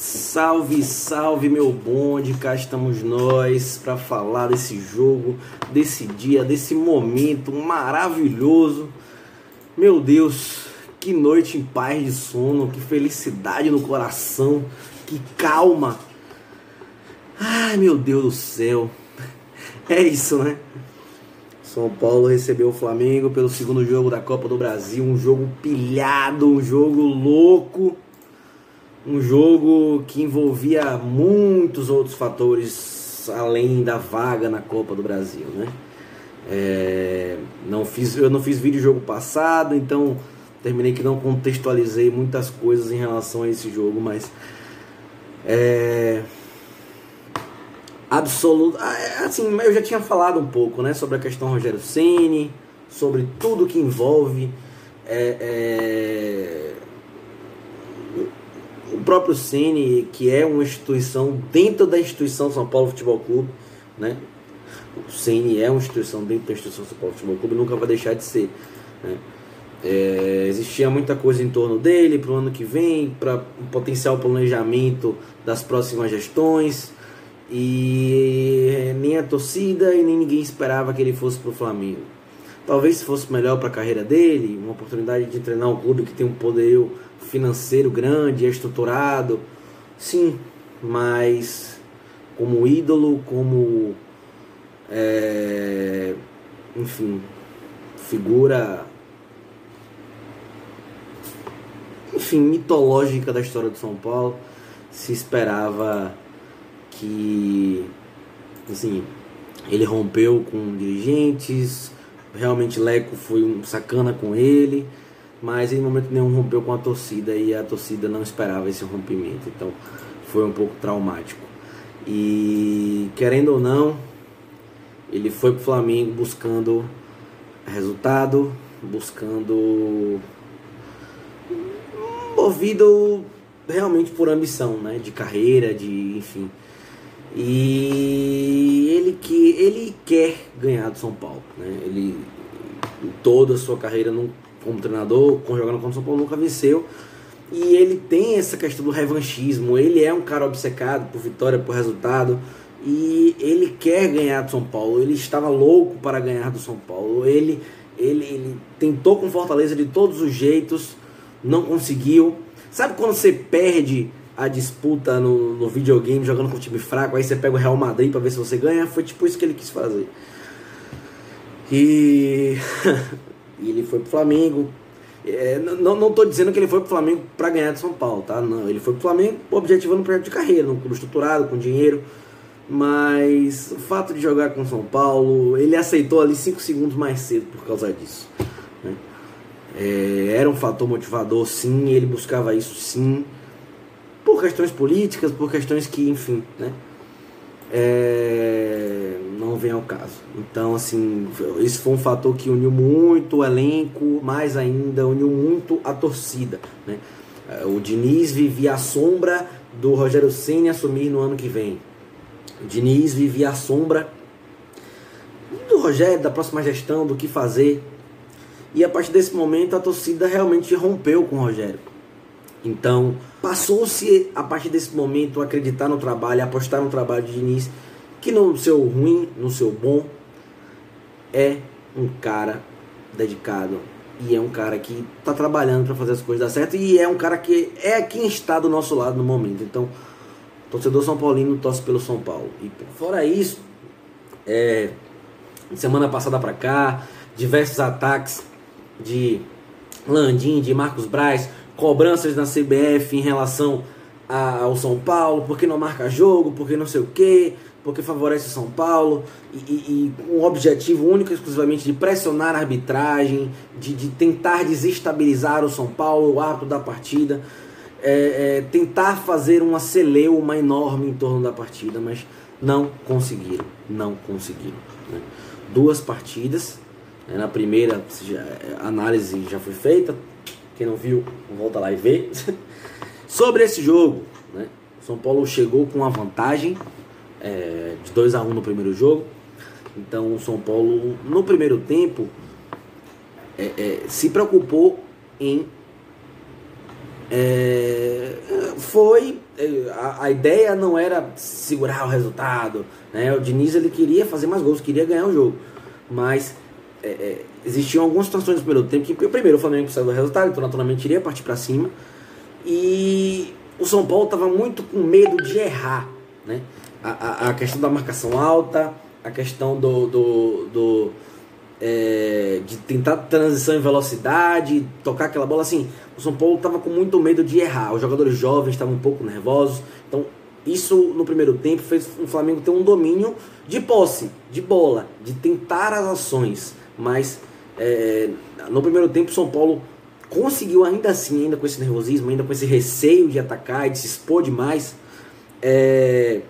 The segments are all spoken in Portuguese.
Salve, salve meu bonde, cá estamos nós para falar desse jogo, desse dia, desse momento maravilhoso. Meu Deus, que noite em paz de sono, que felicidade no coração, que calma. Ai meu Deus do céu, é isso né? São Paulo recebeu o Flamengo pelo segundo jogo da Copa do Brasil, um jogo pilhado, um jogo louco um jogo que envolvia muitos outros fatores além da vaga na Copa do Brasil, né? É, não fiz, eu não fiz vídeo jogo passado, então terminei que não contextualizei muitas coisas em relação a esse jogo, mas é, absoluto, ah, é, assim, eu já tinha falado um pouco, né, sobre a questão Rogério Ceni, sobre tudo que envolve é, é o próprio Cine, que é uma instituição dentro da instituição São Paulo Futebol Clube, né? O Cine é uma instituição dentro da instituição São Paulo Futebol Clube, nunca vai deixar de ser. Né? É, existia muita coisa em torno dele para o ano que vem, para um potencial planejamento das próximas gestões, e nem a torcida e nem ninguém esperava que ele fosse para o Flamengo. Talvez fosse melhor para a carreira dele, uma oportunidade de treinar um clube que tem um poderio financeiro grande, estruturado, sim, mas como ídolo, como é, enfim, figura enfim, mitológica da história do São Paulo, se esperava que assim, ele rompeu com dirigentes, realmente Leco foi um sacana com ele, mas em momento nenhum rompeu com a torcida e a torcida não esperava esse rompimento, então foi um pouco traumático. E querendo ou não, ele foi para o Flamengo buscando resultado, buscando movido realmente por ambição, né, de carreira, de enfim. E ele que ele quer ganhar do São Paulo, né? Ele toda a sua carreira como treinador, jogando contra o São Paulo, nunca venceu. E ele tem essa questão do revanchismo. Ele é um cara obcecado por vitória, por resultado. E ele quer ganhar do São Paulo. Ele estava louco para ganhar do São Paulo. Ele, ele, ele tentou com Fortaleza de todos os jeitos, não conseguiu. Sabe quando você perde a disputa no, no videogame jogando com time fraco, aí você pega o Real Madrid para ver se você ganha? Foi tipo isso que ele quis fazer. E ele foi pro Flamengo. É, não, não tô dizendo que ele foi pro Flamengo para ganhar de São Paulo, tá? Não, ele foi pro Flamengo objetivando um projeto de carreira, num clube estruturado, com dinheiro. Mas o fato de jogar com São Paulo, ele aceitou ali 5 segundos mais cedo por causa disso. Né? É, era um fator motivador, sim, ele buscava isso, sim, por questões políticas, por questões que, enfim, né? É, não vem ao caso. Então, assim, esse foi um fator que uniu muito o elenco, mais ainda uniu muito a torcida. Né? O Diniz vivia a sombra do Rogério Senna assumir no ano que vem. O Diniz vivia a sombra do Rogério, da próxima gestão, do que fazer. E a partir desse momento a torcida realmente rompeu com o Rogério. Então, passou-se a partir desse momento a acreditar no trabalho, a apostar no trabalho de Diniz que no seu ruim, no seu bom, é um cara dedicado e é um cara que está trabalhando para fazer as coisas dar certo e é um cara que é quem está do nosso lado no momento. Então, torcedor São Paulino torce pelo São Paulo. E fora isso, é, semana passada para cá, diversos ataques de Landim, de Marcos Braz, cobranças na CBF em relação ao São Paulo, porque não marca jogo, porque não sei o que, porque favorece o São Paulo e, e, e o objetivo único e exclusivamente de pressionar a arbitragem, de, de tentar desestabilizar o São Paulo, o árbitro da partida, é, é, tentar fazer uma celeuma enorme em torno da partida, mas não conseguiram, não conseguiram. Né? Duas partidas, né? na primeira a análise já foi feita, quem não viu, volta lá e vê. Sobre esse jogo, né? São Paulo chegou com uma vantagem é, de 2 a 1 um no primeiro jogo. Então o São Paulo, no primeiro tempo, é, é, se preocupou em. É, foi eh, a, a, ideia não era segurar o resultado, né? O Diniz ele queria fazer mais gols, queria ganhar o jogo, mas é, é, existiam algumas situações no primeiro tempo que primeiro o Flamengo precisava do resultado, então naturalmente iria partir para cima e o São Paulo estava muito com medo de errar, né? A, a, a, questão da marcação alta, a questão do, do, do é, de tentar transição em velocidade, tocar aquela bola assim. O São Paulo estava com muito medo de errar. Os jogadores jovens estavam um pouco nervosos. Então, isso no primeiro tempo fez o Flamengo ter um domínio de posse, de bola, de tentar as ações. Mas é, no primeiro tempo, São Paulo conseguiu ainda assim, ainda com esse nervosismo, ainda com esse receio de atacar e de se expor demais, é,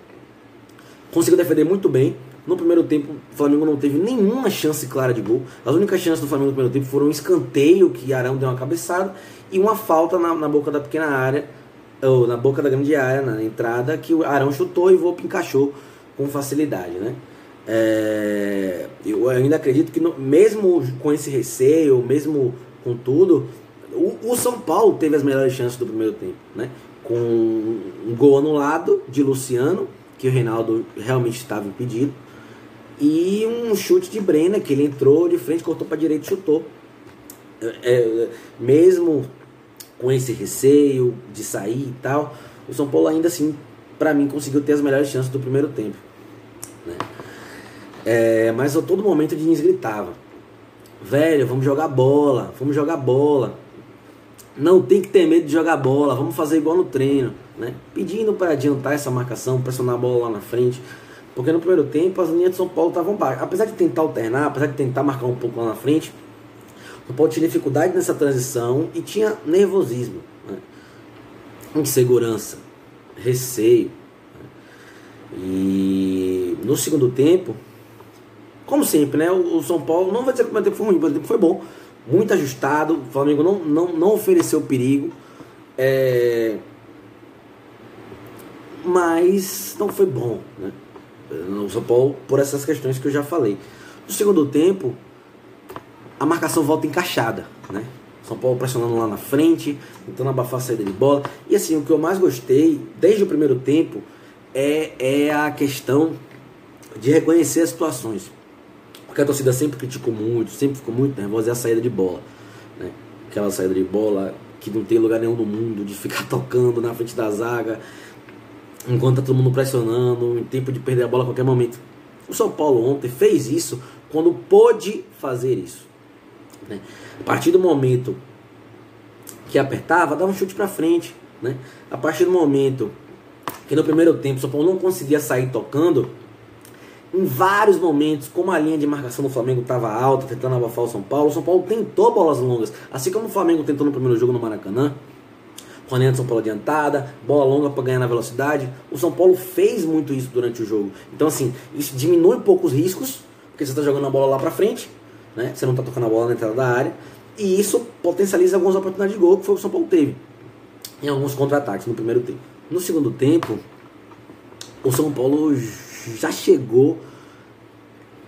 conseguiu defender muito bem. No primeiro tempo, o Flamengo não teve nenhuma chance clara de gol. As únicas chances do Flamengo no primeiro tempo foram um escanteio que Arão deu uma cabeçada e uma falta na, na boca da pequena área, ou na boca da grande área, na entrada, que o Arão chutou e o Volpe encaixou com facilidade, né? É, eu ainda acredito que mesmo com esse receio, mesmo com tudo, o, o, São Paulo teve as melhores chances do primeiro tempo, né? Com um gol anulado de Luciano, que o Reinaldo realmente estava impedido e um chute de Brena, que ele entrou de frente, cortou para direita e chutou. É, é, mesmo com esse receio de sair e tal, o São Paulo ainda assim, para mim, conseguiu ter as melhores chances do primeiro tempo. É, mas a todo momento o Diniz gritava: Velho, vamos jogar bola, vamos jogar bola. Não tem que ter medo de jogar bola, vamos fazer igual no treino. Né? Pedindo para adiantar essa marcação, pressionar a bola lá na frente. Porque no primeiro tempo as linhas de São Paulo estavam baixas. Apesar de tentar alternar, apesar de tentar marcar um pouco lá na frente, o Paulo tinha dificuldade nessa transição e tinha nervosismo, né? insegurança, receio. Né? E no segundo tempo, como sempre, né? O São Paulo, não vai dizer que o primeiro tempo foi ruim, o primeiro tempo foi bom, muito ajustado, o Flamengo não, não, não ofereceu perigo. É... Mas não foi bom, né? no São Paulo por essas questões que eu já falei. No segundo tempo, a marcação volta encaixada, né? São Paulo pressionando lá na frente, tentando abafar a saída de bola. E assim, o que eu mais gostei desde o primeiro tempo é, é a questão de reconhecer as situações. Porque a torcida sempre criticou muito, sempre ficou muito nervosa, é a saída de bola. Né? Aquela saída de bola que não tem lugar nenhum no mundo, de ficar tocando na frente da zaga, enquanto tá todo mundo pressionando, em tempo de perder a bola a qualquer momento. O São Paulo ontem fez isso quando pôde fazer isso. Né? A partir do momento que apertava, dava um chute para frente. Né? A partir do momento que no primeiro tempo o São Paulo não conseguia sair tocando, em vários momentos, como a linha de marcação do Flamengo estava alta, tentando abafar o São Paulo, o São Paulo tentou bolas longas, assim como o Flamengo tentou no primeiro jogo no Maracanã com a São Paulo adiantada, bola longa para ganhar na velocidade. O São Paulo fez muito isso durante o jogo. Então, assim, isso diminui um pouco os riscos, porque você está jogando a bola lá para frente, né? você não está tocando a bola na entrada da área, e isso potencializa algumas oportunidades de gol que foi o que o São Paulo teve em alguns contra-ataques no primeiro tempo. No segundo tempo, o São Paulo já chegou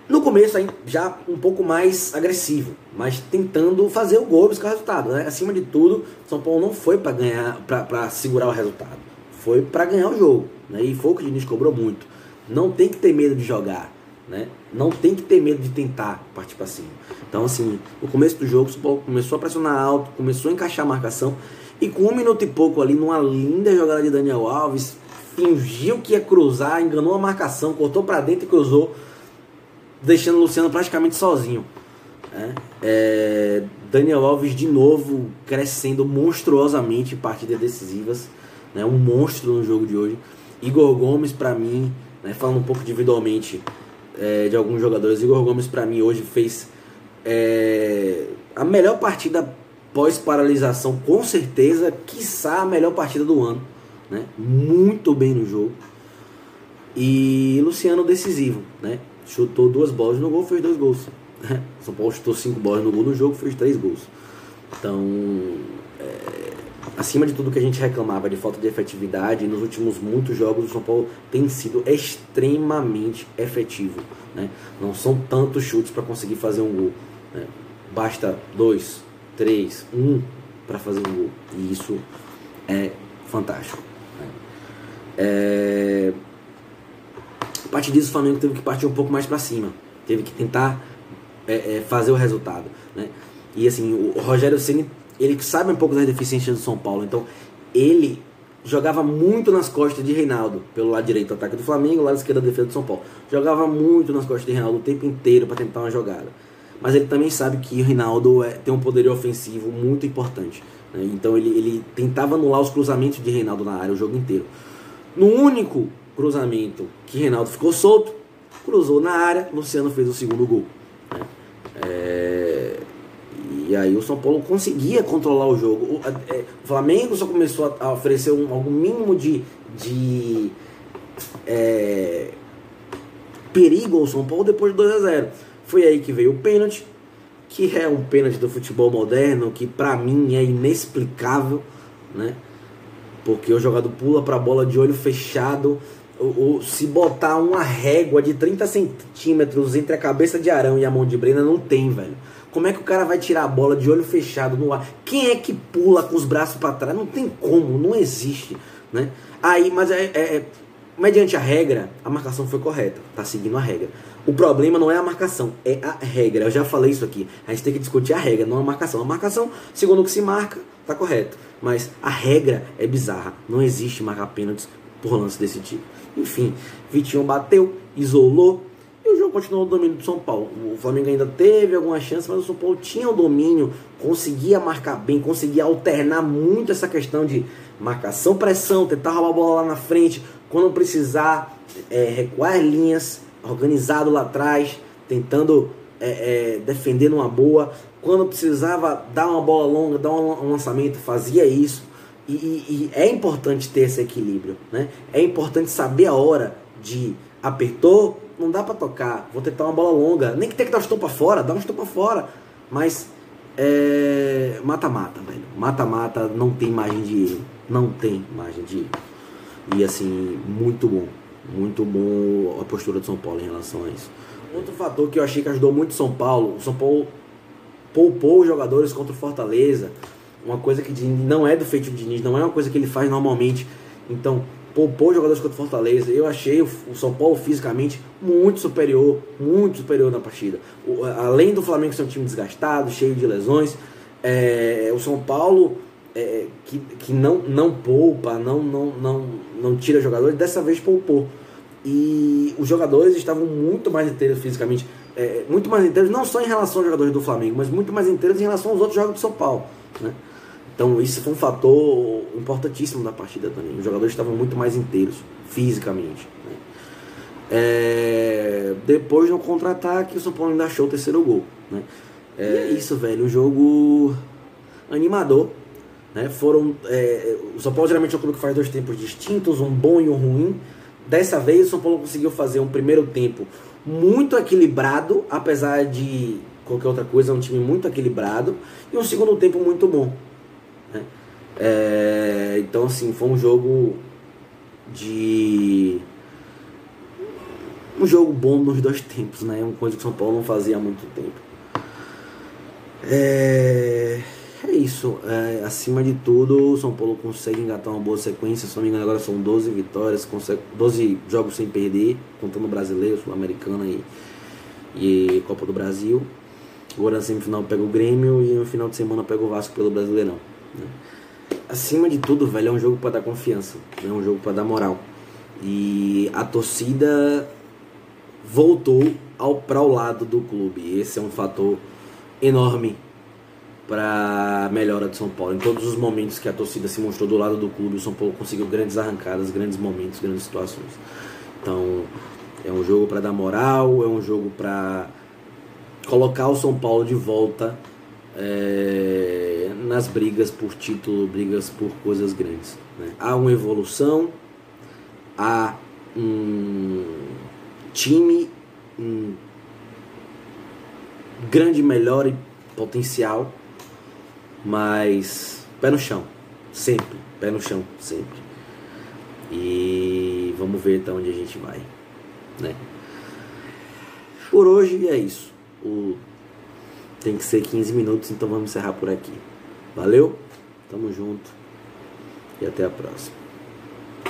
no começo já um pouco mais agressivo, mas tentando fazer o gol buscar o resultado. Né? Acima de tudo, São Paulo não foi para ganhar, para segurar o resultado, foi para ganhar o jogo. Né? E foi o que o Diniz cobrou muito. Não tem que ter medo de jogar, né? Não tem que ter medo de tentar partir para cima. Então, assim, no começo do jogo, o São Paulo começou a pressionar alto, começou a encaixar a marcação e com um minuto e pouco ali, numa linda jogada de Daniel Alves, fingiu que ia cruzar, enganou a marcação, cortou para dentro e cruzou deixando o Luciano praticamente sozinho. Né? É, Daniel Alves de novo crescendo monstruosamente em partidas decisivas, né? um monstro no jogo de hoje. Igor Gomes, para mim, né? falando um pouco individualmente é, de alguns jogadores, Igor Gomes, para mim, hoje fez é, a melhor partida pós-paralisação, com certeza, quiçá a melhor partida do ano. Né? Muito bem no jogo. E Luciano decisivo, né? chutou duas bolas no gol, fez dois gols. São Paulo chutou cinco bolas no gol no jogo, fez três gols. Então, é, acima de tudo que a gente reclamava de falta de efetividade, nos últimos muitos jogos o São Paulo tem sido extremamente efetivo. Né? Não são tantos chutes para conseguir fazer um gol. Né? Basta dois, três, um para fazer um gol. E isso é fantástico. É... A partir disso, o Flamengo teve que partir um pouco mais para cima, teve que tentar é, é, fazer o resultado. Né? E assim, o Rogério Ceni ele sabe um pouco das deficiências do São Paulo, então ele jogava muito nas costas de Reinaldo, pelo lado direito ataque do Flamengo, lado esquerdo da defesa do São Paulo. Jogava muito nas costas de Reinaldo o tempo inteiro para tentar uma jogada. Mas ele também sabe que o Reinaldo é, tem um poder ofensivo muito importante. Então ele, ele tentava anular os cruzamentos de Reinaldo na área o jogo inteiro. No único cruzamento que Reinaldo ficou solto, cruzou na área, Luciano fez o segundo gol. Né? É... E aí o São Paulo conseguia controlar o jogo. O, é, Flamengo só começou a, oferecer um, algum mínimo de, de é, perigo ao São Paulo depois de 2 a 0 Foi aí que veio o pênalti, que é um pênalti do futebol moderno, que para mim é inexplicável, né? Porque o jogador pula para a bola de olho fechado, ou, ou, se botar uma régua de 30 centímetros entre a cabeça de Arão e a mão de Brena, não tem, velho. Como é que o cara vai tirar a bola de olho fechado no ar? Quem é que pula com os braços para trás? Não tem como, não existe, né? Aí, mas é, é, é, mediante a regra, a marcação foi correta, tá seguindo a regra. O problema não é a marcação, é a regra. Eu já falei isso aqui. A gente tem que discutir a regra, não a marcação. A marcação, segundo o que se marca, tá correto. Mas a regra é bizarra. Não existe marcar pênaltis por lance desse tipo. Enfim, Vitinho bateu, isolou, e o jogo continuou o domínio do São Paulo. O Flamengo ainda teve algumas chances, mas o São Paulo tinha o domínio, conseguia marcar bem, conseguia alternar muito essa questão de marcação, pressão, tentar roubar a bola lá na frente, quando precisar, é, recuar linhas, organizado lá atrás, tentando é, é, defender numa boa. Quando precisava dar uma bola longa, dar um, lançamento, fazia isso. E, e, e é importante ter esse equilíbrio, né? É importante saber a hora de apertou, não dá para tocar, vou tentar uma bola longa. Nem que tenha que dar um pra fora, dá um pra fora. Mas é. Mata-mata, velho. Mata-mata não tem margem de erro. Não tem margem de erro. E assim, muito bom. Muito bom a postura do São Paulo em relação a isso. Outro fator que eu achei que ajudou muito o São Paulo, o São Paulo poupou os jogadores contra o Fortaleza. Uma coisa que não é do feito de Diniz, não é uma coisa que ele faz normalmente. Então, poupou jogadores contra o Fortaleza. Eu achei o, São Paulo fisicamente muito superior, muito superior na partida. Além do Flamengo ser um time desgastado, cheio de lesões, é, o São Paulo é, que, que não, não poupa, não, não, não, não tira jogadores, dessa vez poupou. E os jogadores estavam muito mais inteiros fisicamente, é, muito mais inteiros, não só em relação aos jogadores do Flamengo, mas muito mais inteiros em relação aos outros jogos do São Paulo. Né? Então isso foi um fator importantíssimo da partida também. Os jogadores estavam muito mais inteiros, fisicamente. Né? É... Depois no contra-ataque, o São Paulo ainda achou o terceiro gol. Né? É... Isso, velho. Um jogo animador. Né? Foram, é... O São Paulo geralmente é um clube que faz dois tempos distintos, um bom e um ruim. Dessa vez o São Paulo conseguiu fazer um primeiro tempo muito equilibrado, apesar de qualquer outra coisa, é um time muito equilibrado, e um segundo tempo muito bom. Né? É, então, assim, foi um jogo de. Um jogo bom nos dois tempos, né? Uma coisa que o São Paulo não fazia há muito tempo. É, é isso. É, acima de tudo, o São Paulo consegue engatar uma boa sequência. Se não me engano, agora são 12 vitórias, consegue, 12 jogos sem perder, contando o brasileiro, Sul-Americana e, e Copa do Brasil. Agora na semifinal pega o Grêmio e no final de semana pega o Vasco pelo Brasileirão. Né? Acima de tudo, velho, é um jogo para dar confiança, é um jogo para dar moral. E a torcida voltou ao para o lado do clube. Esse é um fator enorme para melhora de São Paulo. Em todos os momentos que a torcida se mostrou do lado do clube, o São Paulo conseguiu grandes arrancadas, grandes momentos, grandes situações. Então, é um jogo para dar moral, é um jogo para colocar o São Paulo de volta é, nas brigas por título, brigas por coisas grandes. Né? Há uma evolução, há um time, um grande melhora e potencial, mas pé no chão, sempre, pé no chão, sempre. E vamos ver até onde a gente vai, né? Por hoje é isso. O tem que ser 15 minutos, então vamos encerrar por aqui. Valeu, tamo junto e até a próxima.